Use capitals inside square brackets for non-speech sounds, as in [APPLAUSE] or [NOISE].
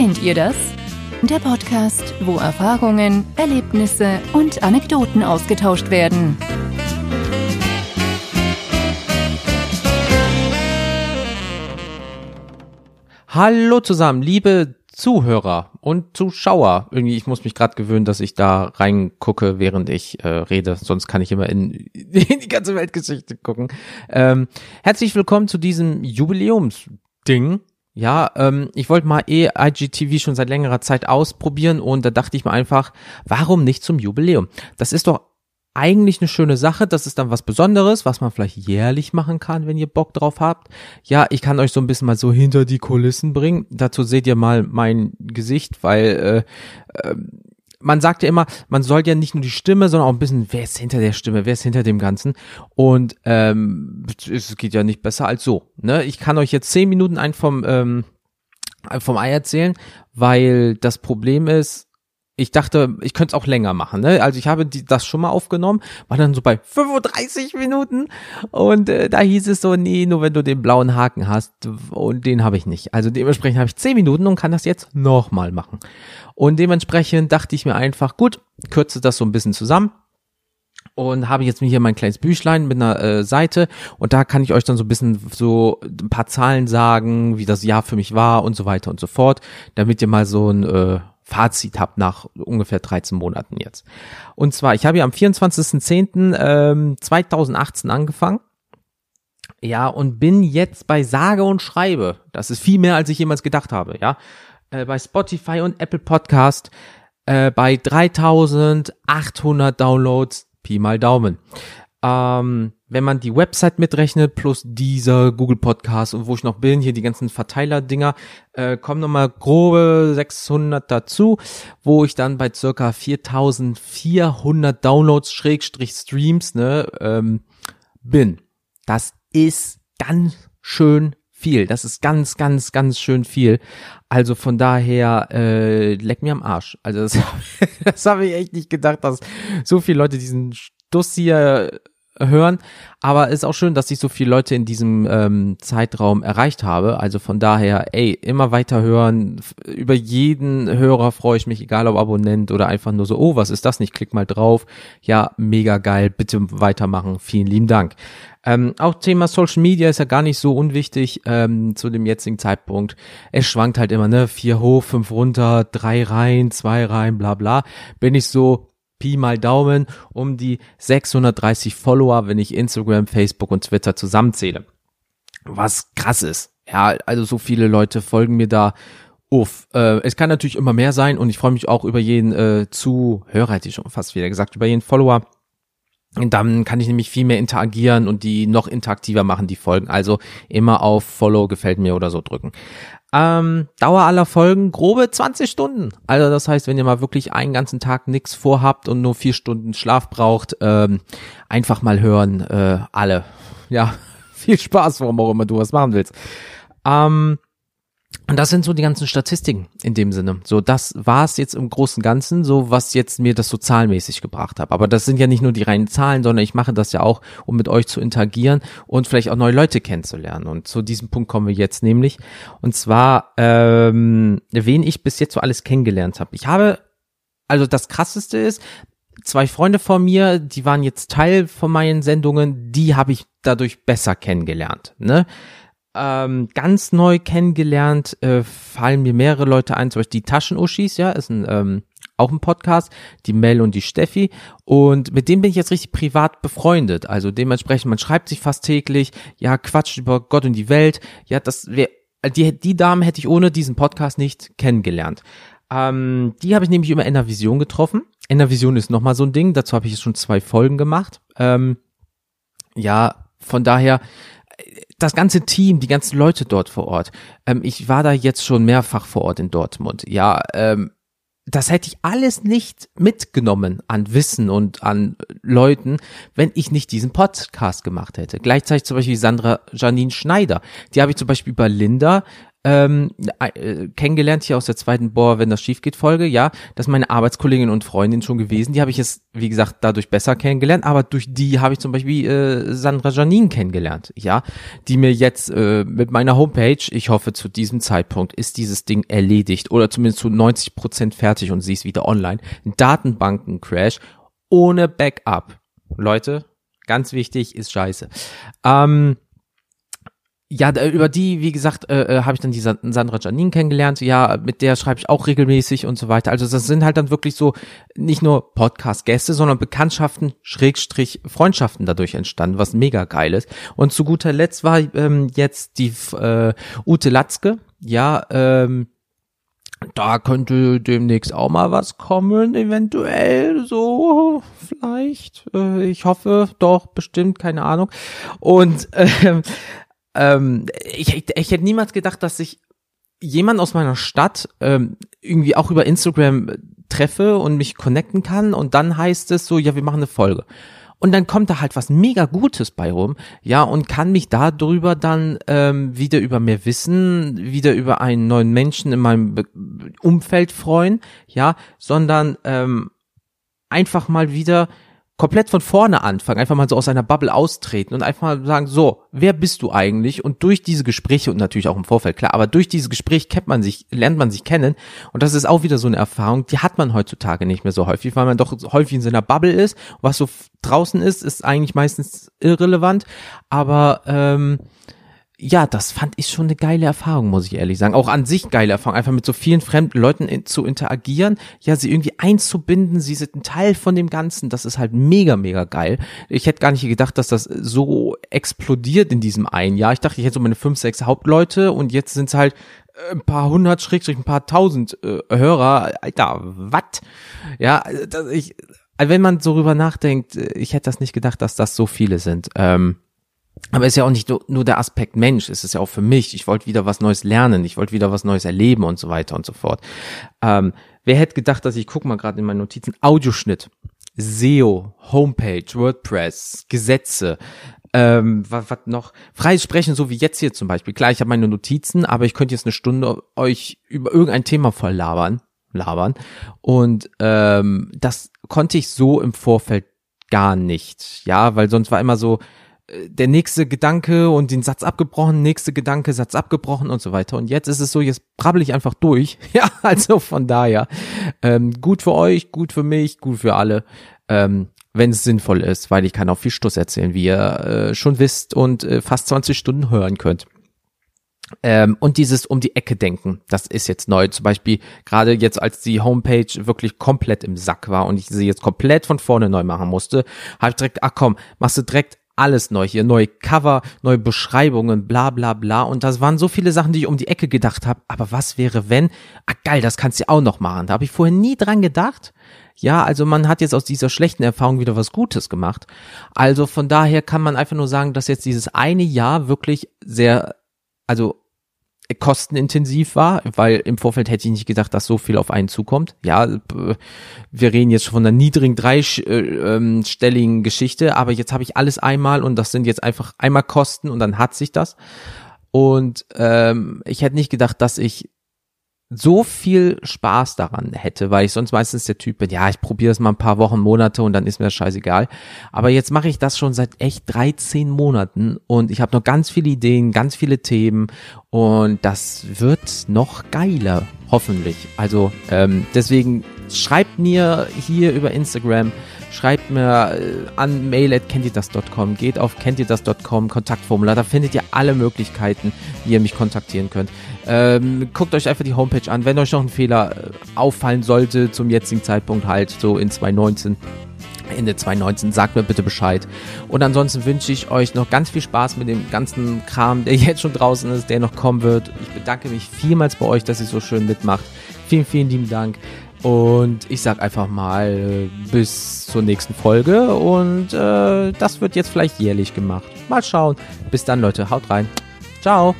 Kennt ihr das? Der Podcast, wo Erfahrungen, Erlebnisse und Anekdoten ausgetauscht werden. Hallo zusammen, liebe Zuhörer und Zuschauer. Irgendwie, ich muss mich gerade gewöhnen, dass ich da reingucke, während ich äh, rede. Sonst kann ich immer in, [LAUGHS] in die ganze Weltgeschichte gucken. Ähm, herzlich willkommen zu diesem Jubiläumsding. Ja, ähm, ich wollte mal eh IGTV schon seit längerer Zeit ausprobieren und da dachte ich mir einfach, warum nicht zum Jubiläum? Das ist doch eigentlich eine schöne Sache. Das ist dann was Besonderes, was man vielleicht jährlich machen kann, wenn ihr Bock drauf habt. Ja, ich kann euch so ein bisschen mal so hinter die Kulissen bringen. Dazu seht ihr mal mein Gesicht, weil äh, äh, man sagt ja immer, man soll ja nicht nur die Stimme, sondern auch ein bisschen, wer ist hinter der Stimme, wer ist hinter dem Ganzen. Und ähm, es geht ja nicht besser als so. Ne? Ich kann euch jetzt zehn Minuten ein vom ähm, vom Ei erzählen, weil das Problem ist, ich dachte, ich könnte es auch länger machen. Ne? Also ich habe die, das schon mal aufgenommen, war dann so bei 35 Minuten und äh, da hieß es so, nee, nur wenn du den blauen Haken hast und den habe ich nicht. Also dementsprechend habe ich 10 Minuten und kann das jetzt nochmal machen. Und dementsprechend dachte ich mir einfach, gut, kürze das so ein bisschen zusammen und habe jetzt mir hier mein kleines Büchlein mit einer äh, Seite und da kann ich euch dann so ein bisschen so ein paar Zahlen sagen, wie das Jahr für mich war und so weiter und so fort, damit ihr mal so ein äh, Fazit habt nach ungefähr 13 Monaten jetzt. Und zwar, ich habe ja am 24.10.2018 ähm, 2018 angefangen. Ja, und bin jetzt bei sage und schreibe. Das ist viel mehr, als ich jemals gedacht habe, ja. Äh, bei Spotify und Apple Podcast äh, bei 3800 Downloads, Pi mal Daumen. Ähm, wenn man die Website mitrechnet, plus dieser Google Podcast und wo ich noch bin, hier die ganzen Verteiler-Dinger, äh, kommen nochmal grobe 600 dazu, wo ich dann bei circa 4400 Downloads, Schrägstrich Streams, ne, ähm, bin. Das ist ganz schön viel. Das ist ganz, ganz, ganz schön viel. Also von daher, äh, leck mir am Arsch. Also das, [LAUGHS] das habe ich echt nicht gedacht, dass so viele Leute diesen Stuss hier hören. Aber ist auch schön, dass ich so viele Leute in diesem ähm, Zeitraum erreicht habe. Also von daher, ey, immer weiter hören. Über jeden Hörer freue ich mich, egal ob Abonnent oder einfach nur so, oh, was ist das nicht? Klick mal drauf. Ja, mega geil. Bitte weitermachen. Vielen lieben Dank. Ähm, auch Thema Social Media ist ja gar nicht so unwichtig ähm, zu dem jetzigen Zeitpunkt. Es schwankt halt immer, ne? Vier hoch, fünf runter, drei rein, zwei rein, bla bla. Bin ich so, Pi mal Daumen um die 630 Follower, wenn ich Instagram, Facebook und Twitter zusammenzähle. Was krass ist. Ja, also so viele Leute folgen mir da. Uff, äh, es kann natürlich immer mehr sein und ich freue mich auch über jeden äh, Zuhörer, hätte ich schon fast wieder gesagt, über jeden Follower. Und dann kann ich nämlich viel mehr interagieren und die noch interaktiver machen, die Folgen. Also immer auf Follow gefällt mir oder so drücken. Ähm, Dauer aller Folgen grobe 20 Stunden. Also das heißt, wenn ihr mal wirklich einen ganzen Tag nichts vorhabt und nur vier Stunden Schlaf braucht, ähm, einfach mal hören, äh, alle. Ja, [LAUGHS] viel Spaß, warum auch immer du was machen willst. Ähm, und das sind so die ganzen Statistiken in dem Sinne. So, das war es jetzt im Großen und Ganzen, so was jetzt mir das so zahlenmäßig gebracht hat. Aber das sind ja nicht nur die reinen Zahlen, sondern ich mache das ja auch, um mit euch zu interagieren und vielleicht auch neue Leute kennenzulernen. Und zu diesem Punkt kommen wir jetzt nämlich. Und zwar, ähm, wen ich bis jetzt so alles kennengelernt habe. Ich habe, also das krasseste ist, zwei Freunde von mir, die waren jetzt Teil von meinen Sendungen, die habe ich dadurch besser kennengelernt. Ne? Ähm, ganz neu kennengelernt, äh, fallen mir mehrere Leute ein, zum Beispiel die Taschenuschis, ja, ist ein, ähm, auch ein Podcast, die Mel und die Steffi. Und mit denen bin ich jetzt richtig privat befreundet. Also dementsprechend, man schreibt sich fast täglich, ja, quatscht über Gott und die Welt. Ja, das wäre, die, die Damen hätte ich ohne diesen Podcast nicht kennengelernt. Ähm, die habe ich nämlich über Enervision getroffen. Enervision ist nochmal so ein Ding, dazu habe ich jetzt schon zwei Folgen gemacht. Ähm, ja, von daher, das ganze Team, die ganzen Leute dort vor Ort. Ähm, ich war da jetzt schon mehrfach vor Ort in Dortmund. Ja, ähm, das hätte ich alles nicht mitgenommen an Wissen und an Leuten, wenn ich nicht diesen Podcast gemacht hätte. Gleichzeitig zum Beispiel Sandra Janine Schneider. Die habe ich zum Beispiel bei Linda ähm, äh, kennengelernt hier aus der zweiten Bohr, wenn das schief geht Folge, ja, das ist meine Arbeitskollegin und Freundin schon gewesen. Die habe ich jetzt, wie gesagt, dadurch besser kennengelernt, aber durch die habe ich zum Beispiel äh, Sandra Janine kennengelernt, ja, die mir jetzt äh, mit meiner Homepage, ich hoffe zu diesem Zeitpunkt ist dieses Ding erledigt oder zumindest zu 90 Prozent fertig und sie ist wieder online. Datenbanken-Crash ohne Backup. Leute, ganz wichtig, ist scheiße. Ähm, ja, über die, wie gesagt, äh, äh habe ich dann die Sandra Janine kennengelernt. Ja, mit der schreibe ich auch regelmäßig und so weiter. Also das sind halt dann wirklich so nicht nur Podcast-Gäste, sondern Bekanntschaften, Schrägstrich Freundschaften dadurch entstanden, was mega geil ist. Und zu guter Letzt war ähm, jetzt die äh, Ute Latzke. Ja, ähm, da könnte demnächst auch mal was kommen, eventuell so vielleicht. Äh, ich hoffe doch, bestimmt, keine Ahnung. Und ähm, ähm, ich, ich, ich hätte niemals gedacht, dass ich jemand aus meiner Stadt ähm, irgendwie auch über Instagram treffe und mich connecten kann und dann heißt es so, ja, wir machen eine Folge. Und dann kommt da halt was mega Gutes bei rum, ja, und kann mich darüber dann ähm, wieder über mehr Wissen, wieder über einen neuen Menschen in meinem Be Umfeld freuen, ja, sondern ähm, einfach mal wieder komplett von vorne anfangen, einfach mal so aus einer Bubble austreten und einfach mal sagen, so, wer bist du eigentlich? Und durch diese Gespräche und natürlich auch im Vorfeld, klar, aber durch diese Gespräche kennt man sich, lernt man sich kennen und das ist auch wieder so eine Erfahrung, die hat man heutzutage nicht mehr so häufig, weil man doch häufig in seiner Bubble ist. Was so draußen ist, ist eigentlich meistens irrelevant, aber ähm, ja, das fand ich schon eine geile Erfahrung, muss ich ehrlich sagen. Auch an sich geile Erfahrung, einfach mit so vielen fremden Leuten in, zu interagieren, ja, sie irgendwie einzubinden, sie sind ein Teil von dem Ganzen, das ist halt mega, mega geil. Ich hätte gar nicht gedacht, dass das so explodiert in diesem einen Jahr. Ich dachte, ich hätte so meine fünf, sechs Hauptleute und jetzt sind es halt äh, ein paar hundert, schrägstrich ein paar tausend äh, Hörer. Alter, wat? Ja, das, ich, wenn man so rüber nachdenkt, äh, ich hätte das nicht gedacht, dass das so viele sind. Ähm, aber es ist ja auch nicht nur, der Aspekt Mensch, es ist ja auch für mich. Ich wollte wieder was Neues lernen, ich wollte wieder was Neues erleben und so weiter und so fort. Ähm, wer hätte gedacht, dass ich, guck mal gerade in meinen Notizen, Audioschnitt, SEO, Homepage, WordPress, Gesetze, ähm, was, was noch, freies Sprechen, so wie jetzt hier zum Beispiel. Klar, ich habe meine Notizen, aber ich könnte jetzt eine Stunde euch über irgendein Thema voll labern, labern. Und ähm, das konnte ich so im Vorfeld gar nicht, ja, weil sonst war immer so, der nächste Gedanke und den Satz abgebrochen, nächste Gedanke, Satz abgebrochen und so weiter. Und jetzt ist es so, jetzt brabbel ich einfach durch. [LAUGHS] Ja, also von daher, ähm, gut für euch, gut für mich, gut für alle, ähm, wenn es sinnvoll ist, weil ich kann auch viel Stuss erzählen, wie ihr äh, schon wisst und äh, fast 20 Stunden hören könnt. Ähm, und dieses um die Ecke denken, das ist jetzt neu. Zum Beispiel gerade jetzt, als die Homepage wirklich komplett im Sack war und ich sie jetzt komplett von vorne neu machen musste, habe ich direkt, ach komm, machst du direkt alles neu hier, neue Cover, neue Beschreibungen, bla bla bla. Und das waren so viele Sachen, die ich um die Ecke gedacht habe. Aber was wäre, wenn? Ah geil, das kannst du auch noch machen. Da habe ich vorher nie dran gedacht. Ja, also man hat jetzt aus dieser schlechten Erfahrung wieder was Gutes gemacht. Also von daher kann man einfach nur sagen, dass jetzt dieses eine Jahr wirklich sehr, also kostenintensiv war, weil im Vorfeld hätte ich nicht gedacht, dass so viel auf einen zukommt. Ja, wir reden jetzt von einer niedrigen dreistelligen ähm, Geschichte, aber jetzt habe ich alles einmal und das sind jetzt einfach einmal Kosten und dann hat sich das. Und ähm, ich hätte nicht gedacht, dass ich so viel Spaß daran hätte, weil ich sonst meistens der Typ bin, ja, ich probiere es mal ein paar Wochen, Monate und dann ist mir das scheißegal. Aber jetzt mache ich das schon seit echt 13 Monaten und ich habe noch ganz viele Ideen, ganz viele Themen und das wird noch geiler, hoffentlich. Also ähm, deswegen schreibt mir hier über Instagram, schreibt mir äh, an mail geht auf kenntierdas.com, Kontaktformular, da findet ihr alle Möglichkeiten, wie ihr mich kontaktieren könnt. Ähm, guckt euch einfach die Homepage an. Wenn euch noch ein Fehler äh, auffallen sollte, zum jetzigen Zeitpunkt halt so in 2019, Ende 2019, sagt mir bitte Bescheid. Und ansonsten wünsche ich euch noch ganz viel Spaß mit dem ganzen Kram, der [LAUGHS] jetzt schon draußen ist, der noch kommen wird. Ich bedanke mich vielmals bei euch, dass ihr so schön mitmacht. Vielen, vielen lieben Dank. Und ich sag einfach mal bis zur nächsten Folge und äh, das wird jetzt vielleicht jährlich gemacht. Mal schauen. Bis dann, Leute. Haut rein. Ciao.